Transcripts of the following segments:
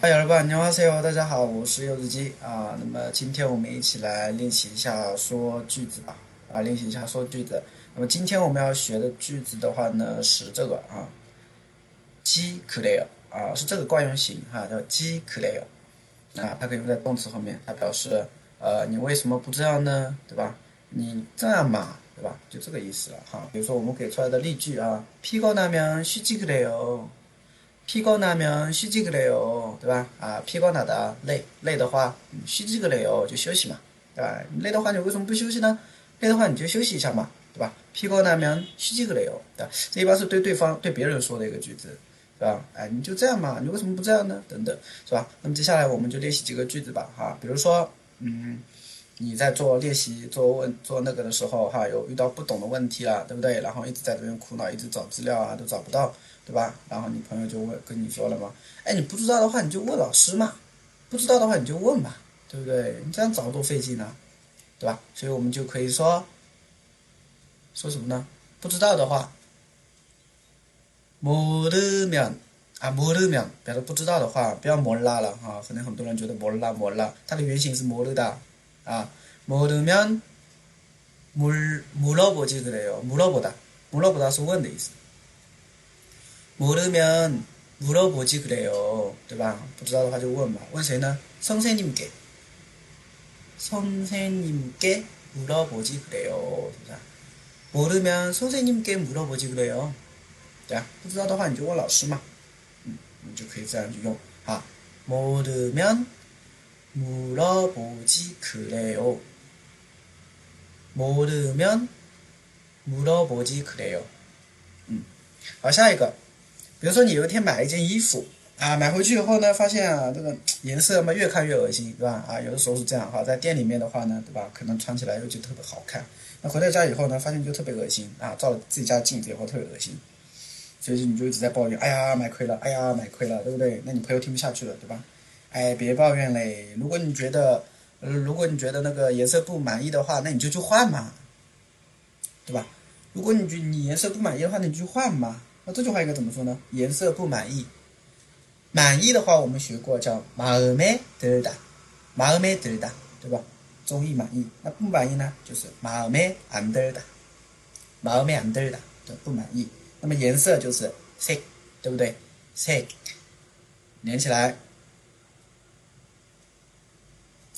嗨，여러분안녕하세요，大家好，我是柚子鸡啊。那么今天我们一起来练习一下说句子吧，啊，练习一下说句子。那么今天我们要学的句子的话呢是这个啊，지그래요啊，是这个惯用型哈，叫지그래요啊，它可以用在动词后面，它表示呃你为什么不这样呢？对吧？你这样嘛，对吧？就这个意思了哈。比如说我们给出来的例句啊，피곤하면쉬지그래요 피곤하면쉬지그래요对吧？啊，피곤하다累累的话，쉬지그래요就休息嘛，对吧？你累的话，你为什么不休息呢？累的话，你就休息一下嘛，对吧？피곤하면쉬지그래요对吧？这一般是对对方对别人说的一个句子，对吧？哎，你就这样嘛，你为什么不这样呢？等等，是吧？那么接下来我们就练习几个句子吧，哈，比如说，嗯， 你在做练习做问做那个的时候，哈，有遇到不懂的问题了，对不对？然后一直在这边苦恼，一直找资料啊，都找不到。对吧？然后你朋友就问跟你说了嘛，哎，你不知道的话你就问老师嘛，不知道的话你就问嘛，对不对？你这样找多费劲呢，对吧？所以我们就可以说说什么呢？不知道的话，모르면啊，모르 면， 表示不知道的话，不要몰라了哈，可能很多人觉得몰라몰라它的原型是모르다 啊，모르면물물어보지그래요물어보다물어보다是问的意思。모르면물어보지그래 요， 对吧？不知道的话就问嘛，问谁呢？선생님 께， 선생님 께， 물어보지그래 요， 是不是？모르면선생님 께， 물어보지그래 요， 对啊，不知道的话你就问老师嘛，嗯，你就可以这样去用啊。모르면 물어보지그래 요， 모르면물어보지그래 요， 嗯，好，下一个。比如说你有一天买了一件衣服啊，买回去以后呢，发现啊这个颜色嘛越看越恶心，对吧？啊，有的时候是这样哈，在店里面的话呢，对吧？可能穿起来又就特别好看，那回到家以后呢，发现就特别恶心啊，照了自己家镜子以后特别恶心，所以你就一直在抱怨，哎呀买亏了，哎呀买亏了，对不对？那你朋友听不下去了，对吧？ 哎，别抱怨嘞，如果你觉得，呃，如果你觉得那个颜色不满意的话，那你就去换嘛，对吧？如果你觉你颜色不满意的话，那你就换嘛。那这句话应该怎么说呢？颜色不满意，满意的话我们学过叫마음에들 다， 마음에들 다， 对吧？中意满意。那不满意呢？就是마음에안들 다， 마음에안들 다， 对，不满意。那么颜色就是색对不对？색连起来，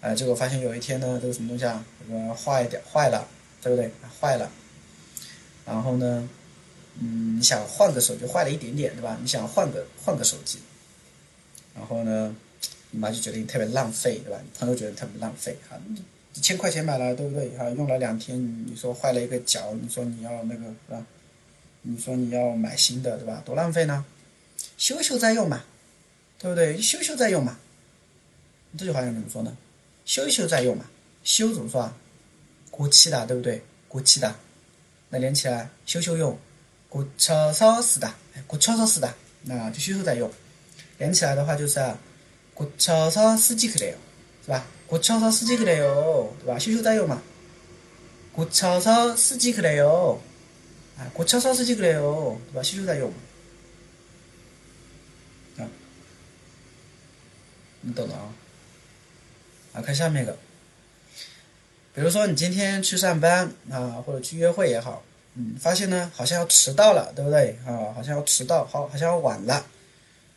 哎，结果发现有一天呢，这个什么东西啊，这个坏掉坏了，对不对？坏了，然后呢？嗯，你想换个手机坏了一点点，对吧？你想换个换个手机，然后呢，你妈就觉得你特别浪费，对吧？你朋友觉得特别浪费，哈，一千块钱买了，对不对？哈，用了两天，你说坏了一个角，你说你要那个，是吧？你说你要买新的，对吧？多浪费呢？修修再用嘛，对不对？修修再用嘛。这句话应该怎么说呢？修一修再用嘛。修怎么说啊？过期的，对不对？过期的，那连起来修修用，过车烧死的，过车烧死的，那就修修再用。连起来的话就是啊，过车烧司机可得哟，是吧？过车烧司机可得哟，对吧？修修再用嘛。过车烧司机可得哟，啊，过车烧司机可得哟，对吧？修修再用。啊，你懂的啊？啊，看下面一个。比如说你今天去上班啊，或者去约会也好。嗯，发现呢，好像要迟到了，对不对啊？好像要迟到，好，好像要晚了，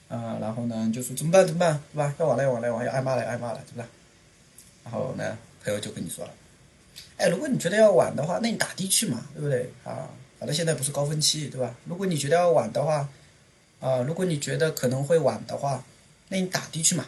啊，然后呢就说怎么办怎么办，对吧？要晚了要晚了要挨骂了挨骂了，对吧？然后呢，朋友就跟你说了，哎，如果你觉得要晚的话，那你打的去嘛，对不对？啊，反正现在不是高峰期，对吧？如果你觉得要晚的话，啊，如果你觉得可能会晚的话，那你打的去嘛。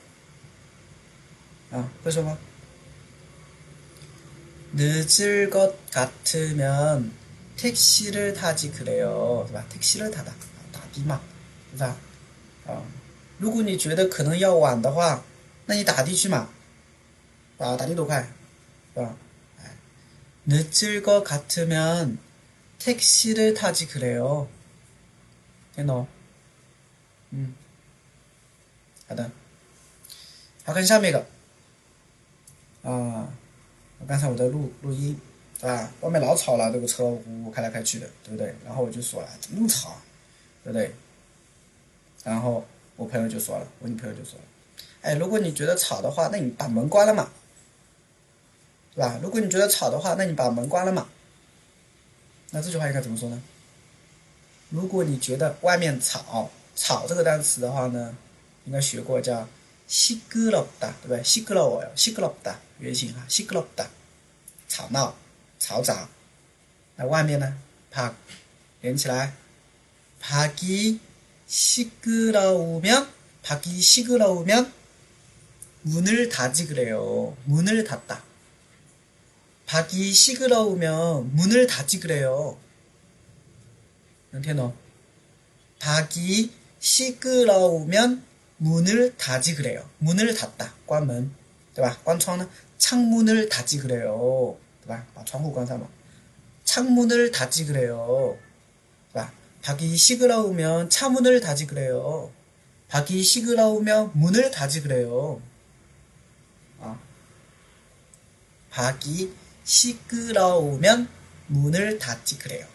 아, 그래서 막 늦을 것 같으면 택시를 타지 그래요. 对吧? 택시를 타다. 打的嘛,对吧? 어, 如果你觉得可能要晚的话那你打的去嘛啊打的多快是吧 늦을 것 같으면 택시를 타지 그래요. 听懂? 음. 好的.好看下面一个 啊，刚才我在录录音，是吧？外面老吵了，这个车呜呜开来开去的，对不对？然后我就说了，怎么那么吵，对不对？然后我朋友就说了，我女朋友就说了，哎，如果你觉得吵的话，那你把门关了嘛，对吧？如果你觉得吵的话，那你把门关了嘛。那这句话应该怎么说呢？如果你觉得外面吵，吵这个单词的话呢，应该学过叫。 시끄럽 다， 对不对？시끄러워 요， 시끄럽 다， 原型哈，시끄럽 다， 吵闹、嘈杂。那外面呢？박连起来，박이시끄러우 면， 박이시끄러우면문을닫지그래요문을닫 다。 박이시끄러우면문을닫지그래요能听懂？박이시끄러우면 문을 닫지 그래요. 문을 닫다. 关门. 对吧?关窗呢? 창문을 닫지 그래요. 对吧?把 窗户 关上嘛. 창문을 닫지 그래요. 对吧? 밖이 시끄러우면 차문을 닫지 그래요. 밖이 시끄러우면 문을 닫지 그래요. 아. 밖이 시끄러우면 문을 닫지 그래요.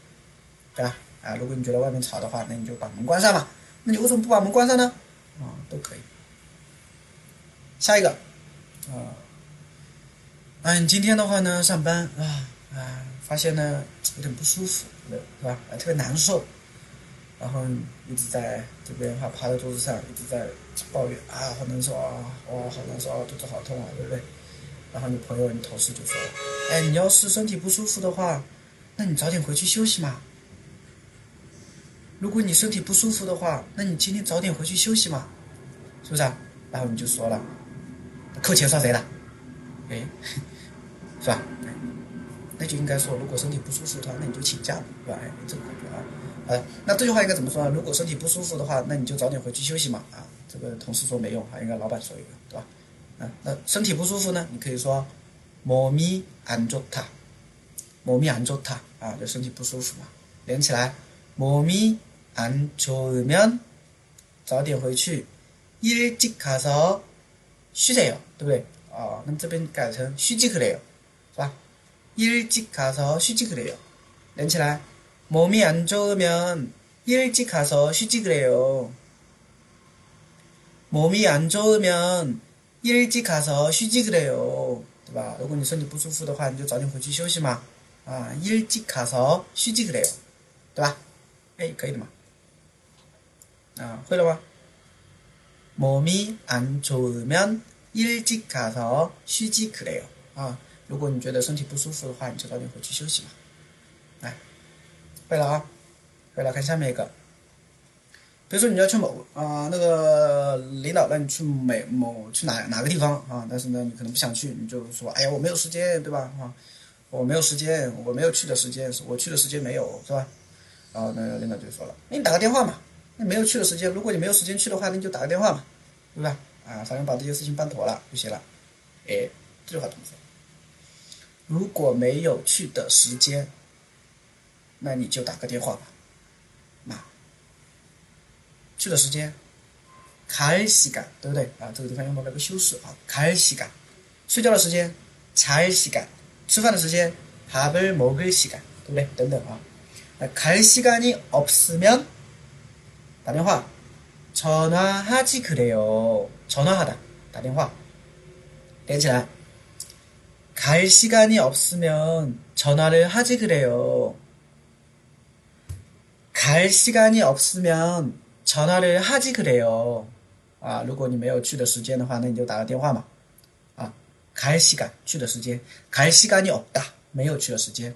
对吧？啊，如果你觉得外面吵的话，那你就把门关上嘛。那你为什么不把门关上呢？ 啊，都可以。下一个，啊，哎，你今天的话呢，上班啊啊，发现呢有点不舒服，对吧？啊，特别难受，然后一直在这边哈趴在桌子上，一直在抱怨啊，好难受啊，哇，好难受啊，肚子好痛啊，对不对？然后你朋友、你同事就说，哎，你要是身体不舒服的话，那你早点回去休息嘛。如果你身体不舒服的话，那你今天早点回去休息嘛，是不是啊？然后你就说了，扣钱算谁的？哎，是吧？那就应该说，如果身体不舒服的话，那你就请假，是吧？哎，这个感觉啊，呃，那这句话应该怎么说呢？如果身体不舒服的话，那你就早点回去休息嘛。啊，这个同事说没用，啊，应该老板说一个，对吧？啊，那身体不舒服呢？你可以说，몸이안좋 다， 몸이안좋 다， 啊，就身体不舒服嘛，连起来， 몸이 안， 좋으 면， 早点回去，일찍가서쉬세 요， 对不对？啊，那么这边改成쉬지그래 요， 是吧？일찍가서쉬지그래 요， 连起来，몸이안좋으면일찍가서쉬지그래 요， 몸이안좋으면일찍가서쉬지그래 요， 对吧？如果你身体不舒服的话，你就早点回去休息嘛。啊，일찍가서쉬지그래 요， 对吧？ 哎，可以的嘛。啊，会了吗？몸이안좋으면일찍가서쉬지그래 요。 啊，如果你觉得身体不舒服的话，你就早点回去休息嘛。来，会了啊，会了。看下面一个，比如说你要去某啊那个领导让你去美某去哪哪个地方啊，但是呢你可能不想去，你就说哎呀我没有时间，对吧？啊，我没有时间，我没有去的时间，我去的时间没有，是吧？ 然后那个领导就说了，那你打个电话嘛。那没有去的时间，如果你没有时间去的话，那你就打个电话嘛，对吧？啊，反正把这些事情办妥了就行了。哎，这句话怎么说？如果没有去的时间，那你就打个电话吧。那去的时间， 갈 시간，对不对啊？这个地方用到了个修饰啊，갈 시간，睡觉的时间，잘 시간，吃饭的时间，밥을먹을 시간，对不对？等等啊。 那갈시간이없으면打电话，전화하지그래 요， 전화하 다， 打电话，连起来。갈 시간이 없으면 전화를 하지 그래요. 갈 시간이 없으면 전화를 하지 그래요. 아, 如果你没有去的时间的话那你就打个电话嘛. 아, 갈 시간, 去的时间.갈 시간이 없다. 没有去的时间.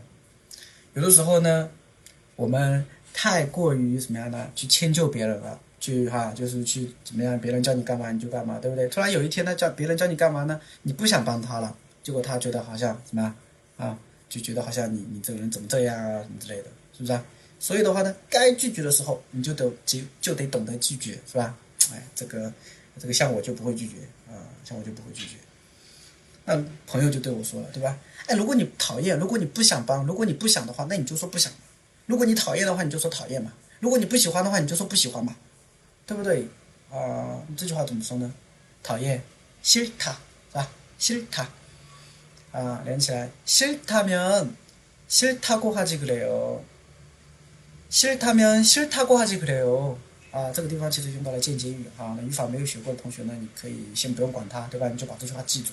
有的时候呢，我们太过于什么样呢？去迁就别人了，去哈，就是去怎么样？别人叫你干嘛你就干嘛，对不对？突然有一天呢，叫别人叫你干嘛呢？你不想帮他了。结果他觉得好像什么啊，就觉得好像你你这个人怎么这样啊什么之类的，是不是啊？所以的话呢，该拒绝的时候你就得就就得懂得拒绝，是吧？哎，这个这个像我就不会拒绝啊，像我就不会拒绝。那朋友就对我说了，对吧？哎，如果你讨厌，如果你不想帮，如果你不想的话，那你就说不想；如果你讨厌的话，你就说讨厌嘛；如果你不喜欢的话，你就说不喜欢嘛，对不对？啊，这句话怎么说呢？讨厌，싫 다， 是吧？싫 다。 啊，连起来，싫다면싫다고하지그래 요。 싫다면싫다고하지그래 요。 啊，这个地方其实用到了间接语啊。那语法没有学过的同学呢，你可以先不用管它，对吧？你就把这句话记住。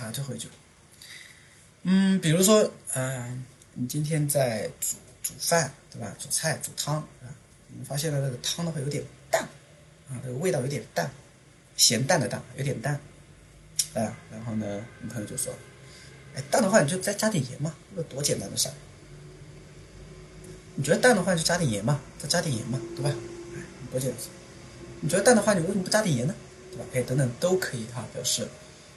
啊，最后一句，嗯，比如说，嗯，你今天在煮煮饭，对吧？煮菜煮汤啊，你发现了那个汤的话有点淡，啊，这个味道有点淡，咸淡的淡，有点淡。啊，然后呢，你朋友就说：“哎，淡的话你就再加点盐嘛，这多简单的事儿。你觉得淡的话就加点盐嘛，再加点盐嘛，对吧？哎，多简单。你觉得淡的话，你为什么不加点盐呢？对吧？哎，等等都可以哈，表示。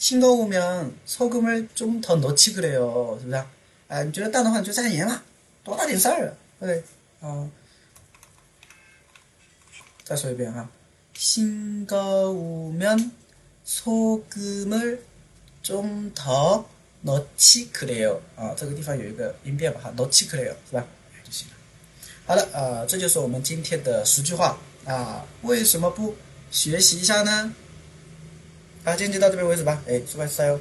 싱거우면 소금을 좀 더 넣지 그래요. 是不是? 아, 你觉得淡的话你就加点盐嘛多大点事儿对 어. 再说一遍哈 싱거우면 소금을 좀더 넣지그래요啊，这个地方有一个音变吧哈，넣지그래요是吧？就行了。好了啊，这就是我们今天的十句话啊。为什么不学习一下呢？ 好，今天就到这边为止吧。哎，说拜拜哟。